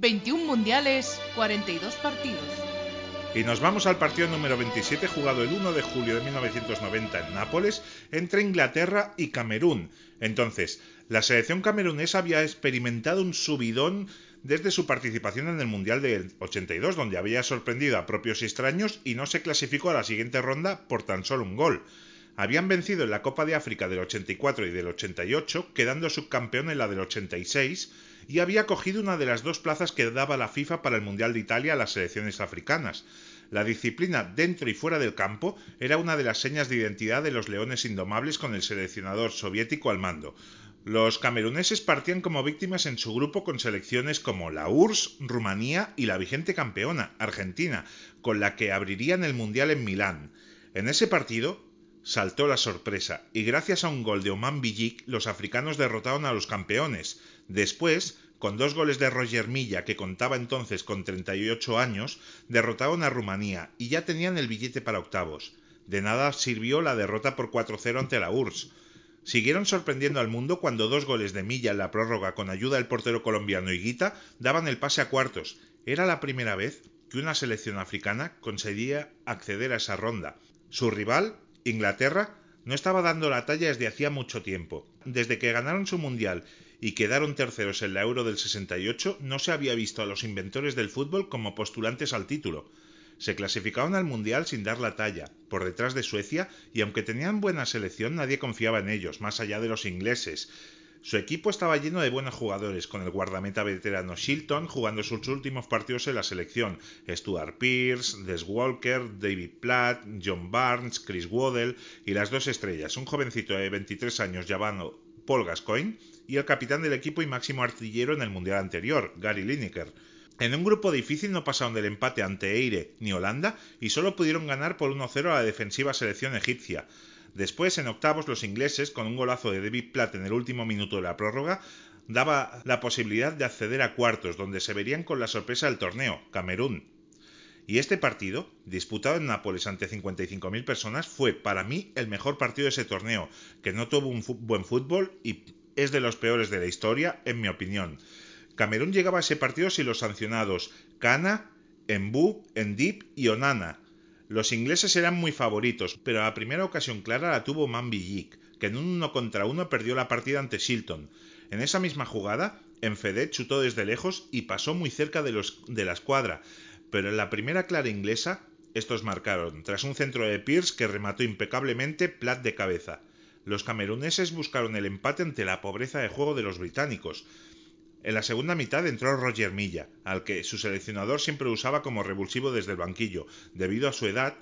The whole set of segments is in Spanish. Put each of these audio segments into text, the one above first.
21 mundiales, 42 partidos. Y nos vamos al partido número 27 jugado el 1 de julio de 1990 en Nápoles entre Inglaterra y Camerún. Entonces, la selección camerunesa había experimentado un subidón desde su participación en el Mundial del 82, donde había sorprendido a propios extraños y no se clasificó a la siguiente ronda por tan solo un gol. Habían vencido en la Copa de África del 84 y del 88, quedando subcampeón en la del 86, y había cogido una de las dos plazas que daba la FIFA para el Mundial de Italia a las selecciones africanas. La disciplina dentro y fuera del campo era una de las señas de identidad de los Leones Indomables con el seleccionador soviético al mando. Los cameruneses partían como víctimas en su grupo con selecciones como la URSS, Rumanía y la vigente campeona, Argentina, con la que abrirían el Mundial en Milán. En ese partido, saltó la sorpresa y gracias a un gol de Oman Bijik los africanos derrotaron a los campeones. Después, con dos goles de Roger Milla, que contaba entonces con 38 años, derrotaron a Rumanía y ya tenían el billete para octavos. De nada sirvió la derrota por 4-0 ante la URSS. Siguieron sorprendiendo al mundo cuando dos goles de Milla en la prórroga con ayuda del portero colombiano Higuita daban el pase a cuartos. Era la primera vez que una selección africana conseguía acceder a esa ronda. Su rival, Inglaterra no estaba dando la talla desde hacía mucho tiempo. Desde que ganaron su mundial y quedaron terceros en la Euro del 68, no se había visto a los inventores del fútbol como postulantes al título. Se clasificaron al Mundial sin dar la talla, por detrás de Suecia, y aunque tenían buena selección nadie confiaba en ellos, más allá de los ingleses. Su equipo estaba lleno de buenos jugadores, con el guardameta veterano Shilton jugando sus últimos partidos en la selección, Stuart Pearce, Des Walker, David Platt, John Barnes, Chris Waddell y las dos estrellas, un jovencito de 23 años llamado Paul Gascoigne y el capitán del equipo y máximo artillero en el mundial anterior, Gary Lineker. En un grupo difícil no pasaron del empate ante Eire ni Holanda y solo pudieron ganar por 1-0 a la defensiva selección egipcia. Después, en octavos, los ingleses, con un golazo de David Platt en el último minuto de la prórroga, daba la posibilidad de acceder a cuartos, donde se verían con la sorpresa del torneo, Camerún. Y este partido, disputado en Nápoles ante 55.000 personas, fue para mí el mejor partido de ese torneo, que no tuvo un buen fútbol y es de los peores de la historia, en mi opinión. Camerún llegaba a ese partido sin los sancionados Kana, Embu, Endip y Onana, los ingleses eran muy favoritos, pero la primera ocasión clara la tuvo Manby que en un uno contra uno perdió la partida ante Shilton. En esa misma jugada, Enfedet chutó desde lejos y pasó muy cerca de, los, de la escuadra, pero en la primera clara inglesa, estos marcaron, tras un centro de Pierce que remató impecablemente Platt de cabeza. Los cameruneses buscaron el empate ante la pobreza de juego de los británicos, en la segunda mitad entró Roger Milla, al que su seleccionador siempre usaba como revulsivo desde el banquillo, debido a su edad,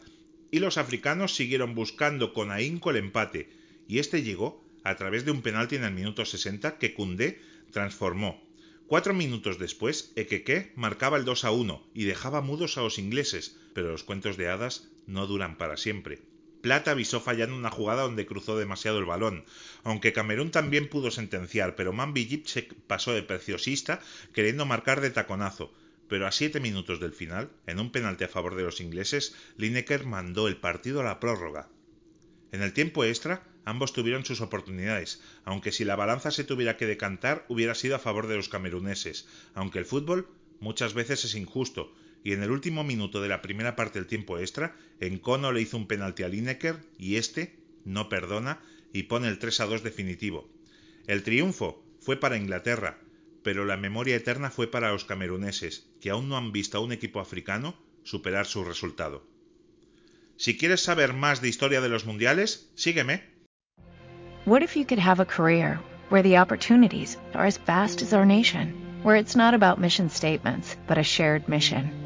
y los africanos siguieron buscando con ahínco el empate, y este llegó a través de un penalti en el minuto 60 que Cundé transformó. Cuatro minutos después, Ekeke marcaba el 2 a 1 y dejaba mudos a los ingleses, pero los cuentos de hadas no duran para siempre. Plata avisó fallando una jugada donde cruzó demasiado el balón, aunque Camerún también pudo sentenciar, pero Mambi se pasó de preciosista queriendo marcar de taconazo. Pero a siete minutos del final, en un penalti a favor de los ingleses, Lineker mandó el partido a la prórroga. En el tiempo extra, ambos tuvieron sus oportunidades, aunque si la balanza se tuviera que decantar hubiera sido a favor de los cameruneses, aunque el fútbol muchas veces es injusto, y en el último minuto de la primera parte del tiempo extra, Encono le hizo un penalti a Lineker y este no perdona y pone el 3 a 2 definitivo. El triunfo fue para Inglaterra, pero la memoria eterna fue para los cameruneses, que aún no han visto a un equipo africano superar su resultado. Si quieres saber más de historia de los mundiales, sígueme. What if you could have a career where the opportunities are as vast as our nation, where it's not about mission statements, but a shared mission?